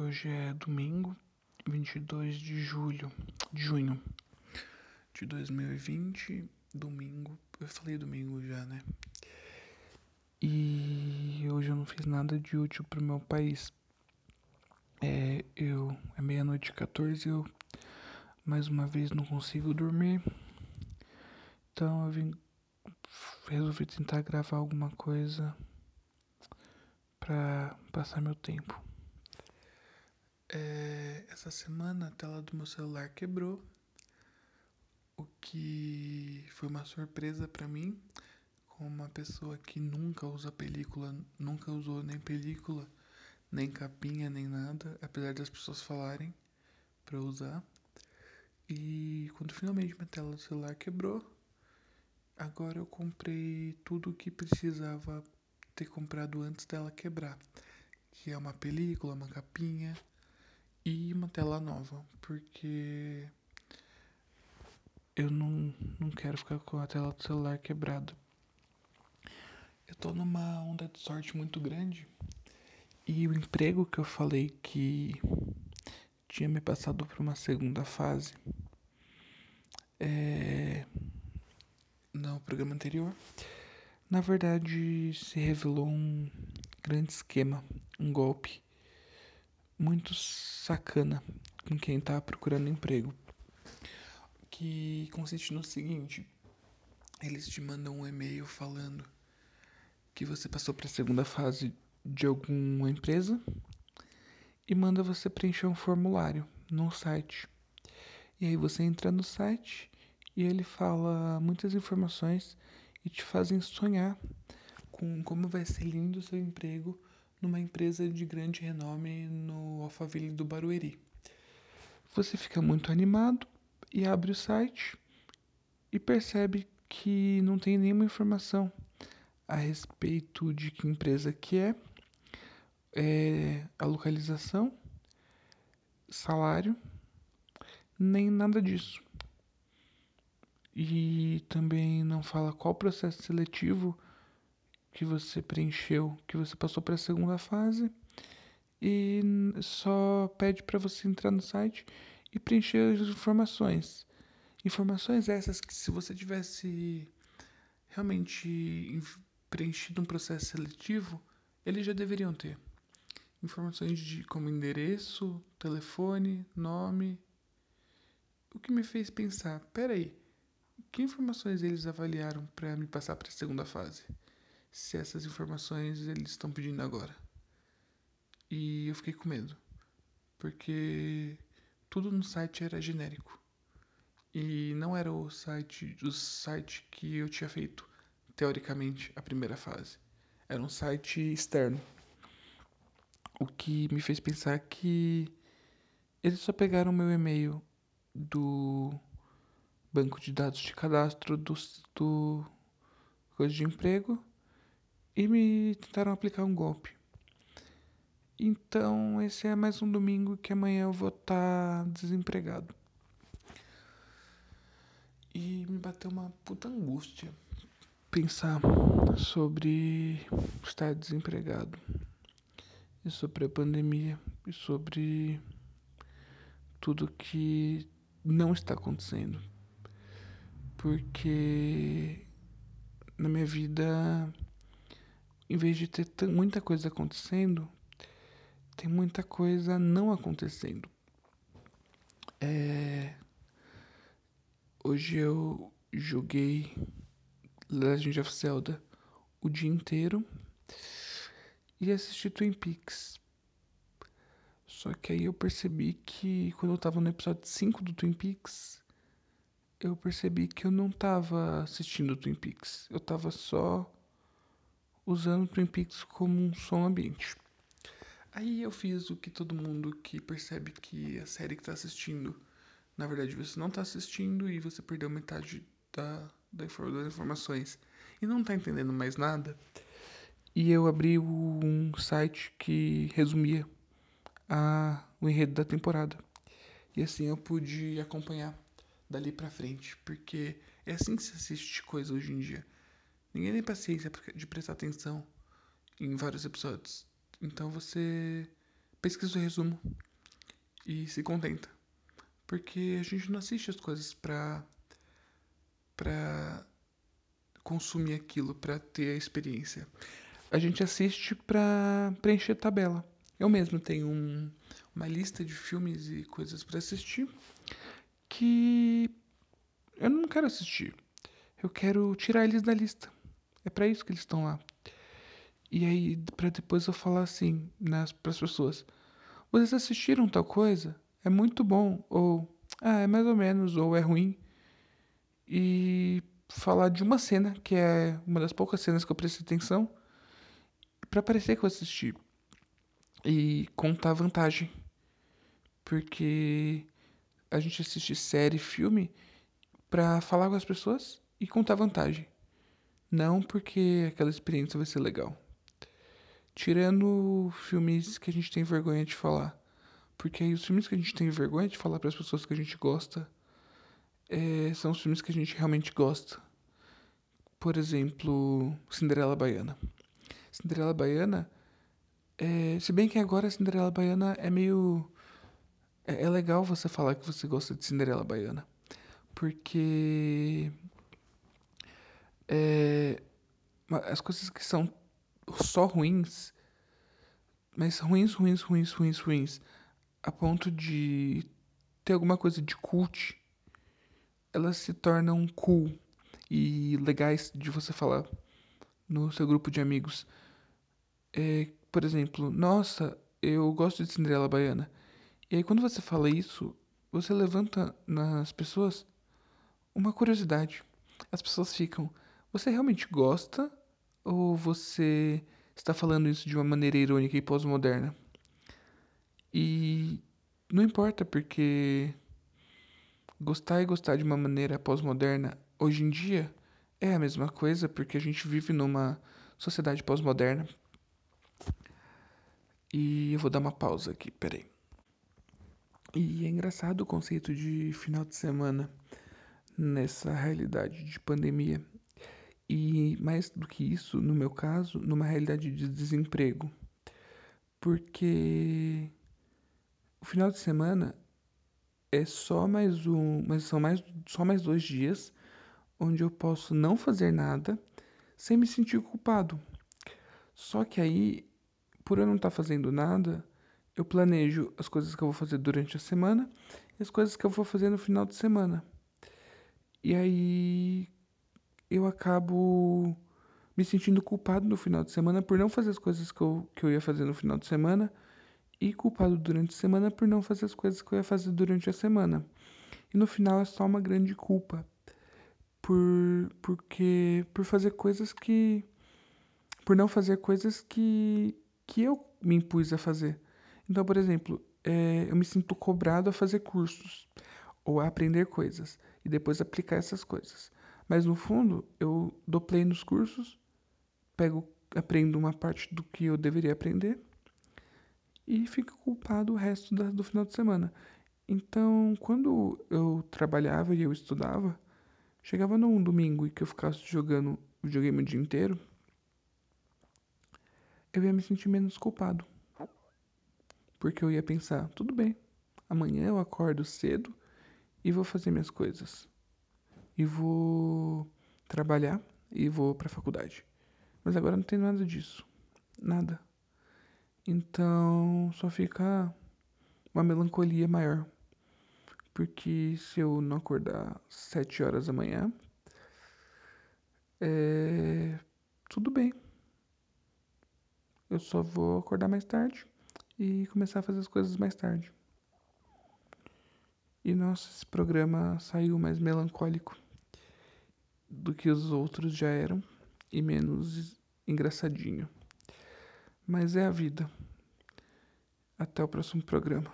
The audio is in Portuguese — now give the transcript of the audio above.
Hoje é domingo, 22 de julho, de junho de 2020, domingo. Eu falei domingo já, né? E hoje eu não fiz nada de útil pro meu país. É, eu é meia-noite e 14, eu mais uma vez não consigo dormir. Então eu vim resolvi tentar gravar alguma coisa pra passar meu tempo. É, essa semana a tela do meu celular quebrou, o que foi uma surpresa para mim, como uma pessoa que nunca usa película, nunca usou nem película, nem capinha, nem nada, apesar das pessoas falarem para usar. E quando finalmente minha tela do celular quebrou, agora eu comprei tudo o que precisava ter comprado antes dela quebrar, que é uma película, uma capinha e uma tela nova, porque eu não, não quero ficar com a tela do celular quebrada. Eu tô numa onda de sorte muito grande e o emprego que eu falei que tinha me passado para uma segunda fase é, no programa anterior, na verdade se revelou um grande esquema, um golpe muito sacana com quem tá procurando emprego. Que consiste no seguinte: eles te mandam um e-mail falando que você passou para a segunda fase de alguma empresa e manda você preencher um formulário no site. E aí você entra no site e ele fala muitas informações e te fazem sonhar com como vai ser lindo o seu emprego numa empresa de grande renome no Alphaville do Barueri. Você fica muito animado e abre o site e percebe que não tem nenhuma informação a respeito de que empresa que é, é a localização, salário, nem nada disso. E também não fala qual processo seletivo que você preencheu, que você passou para a segunda fase e só pede para você entrar no site e preencher as informações. Informações essas que se você tivesse realmente preenchido um processo seletivo, eles já deveriam ter. Informações de como endereço, telefone, nome. O que me fez pensar, peraí, que informações eles avaliaram para me passar para a segunda fase? Se essas informações eles estão pedindo agora. E eu fiquei com medo, porque tudo no site era genérico. E não era o site, o site que eu tinha feito teoricamente a primeira fase. Era um site externo. O que me fez pensar que eles só pegaram meu e-mail do banco de dados de cadastro do, do coisa de emprego e me tentaram aplicar um golpe. Então, esse é mais um domingo que amanhã eu vou estar tá desempregado. E me bateu uma puta angústia pensar sobre estar desempregado e sobre a pandemia e sobre tudo que não está acontecendo. Porque na minha vida em vez de ter muita coisa acontecendo, tem muita coisa não acontecendo. É... Hoje eu joguei Legend of Zelda o dia inteiro e assisti Twin Peaks. Só que aí eu percebi que quando eu tava no episódio 5 do Twin Peaks, eu percebi que eu não tava assistindo Twin Peaks. Eu tava só usando o Twin Peaks como um som ambiente. Aí eu fiz o que todo mundo que percebe que a série que está assistindo, na verdade você não está assistindo e você perdeu metade da, da das informações e não está entendendo mais nada. E eu abri um site que resumia a, o enredo da temporada. E assim eu pude acompanhar dali pra frente, porque é assim que se assiste coisa hoje em dia. Ninguém tem paciência de prestar atenção em vários episódios. Então você pesquisa o resumo e se contenta. Porque a gente não assiste as coisas pra, pra consumir aquilo, pra ter a experiência. A gente assiste pra preencher tabela. Eu mesmo tenho um, uma lista de filmes e coisas para assistir que eu não quero assistir. Eu quero tirar eles da lista. É para isso que eles estão lá. E aí, para depois eu falar assim nas para as pessoas: vocês assistiram tal coisa? É muito bom ou ah, é mais ou menos ou é ruim. E falar de uma cena que é uma das poucas cenas que eu prestei atenção para parecer que eu assisti e contar vantagem. Porque a gente assiste série, filme para falar com as pessoas e contar vantagem. Não porque aquela experiência vai ser legal. Tirando filmes que a gente tem vergonha de falar. Porque aí os filmes que a gente tem vergonha de falar para as pessoas que a gente gosta é, são os filmes que a gente realmente gosta. Por exemplo, Cinderela Baiana. Cinderela Baiana, é, se bem que agora Cinderela Baiana é meio. É, é legal você falar que você gosta de Cinderela Baiana. Porque é, as coisas que são só ruins, mas ruins, ruins, ruins, ruins, ruins, a ponto de ter alguma coisa de cult, elas se tornam cool e legais de você falar no seu grupo de amigos. É, por exemplo, nossa, eu gosto de Cinderela Baiana. E aí quando você fala isso, você levanta nas pessoas uma curiosidade. As pessoas ficam, você realmente gosta ou você está falando isso de uma maneira irônica e pós-moderna? E não importa porque gostar e gostar de uma maneira pós-moderna hoje em dia é a mesma coisa porque a gente vive numa sociedade pós-moderna. E eu vou dar uma pausa aqui, peraí. E é engraçado o conceito de final de semana nessa realidade de pandemia. E mais do que isso, no meu caso, numa realidade de desemprego. Porque o final de semana é só mais um, mas são mais só mais dois dias onde eu posso não fazer nada sem me sentir culpado. Só que aí, por eu não estar tá fazendo nada, eu planejo as coisas que eu vou fazer durante a semana e as coisas que eu vou fazer no final de semana. E aí, eu acabo me sentindo culpado no final de semana por não fazer as coisas que eu, que eu ia fazer no final de semana e culpado durante a semana por não fazer as coisas que eu ia fazer durante a semana. E no final é só uma grande culpa por porque por fazer coisas que por não fazer coisas que que eu me impus a fazer. Então, por exemplo, é, eu me sinto cobrado a fazer cursos ou a aprender coisas e depois aplicar essas coisas. Mas no fundo, eu dou play nos cursos, pego, aprendo uma parte do que eu deveria aprender e fico culpado o resto da, do final de semana. Então, quando eu trabalhava e eu estudava, chegava num domingo e que eu ficasse jogando videogame o dia inteiro, eu ia me sentir menos culpado. Porque eu ia pensar, tudo bem, amanhã eu acordo cedo e vou fazer minhas coisas e vou trabalhar e vou para a faculdade. Mas agora não tem nada disso. Nada. Então só fica uma melancolia maior. Porque se eu não acordar sete horas da manhã, é... tudo bem. Eu só vou acordar mais tarde e começar a fazer as coisas mais tarde. E nossa, esse programa saiu mais melancólico do que os outros já eram e menos engraçadinho. Mas é a vida. Até o próximo programa.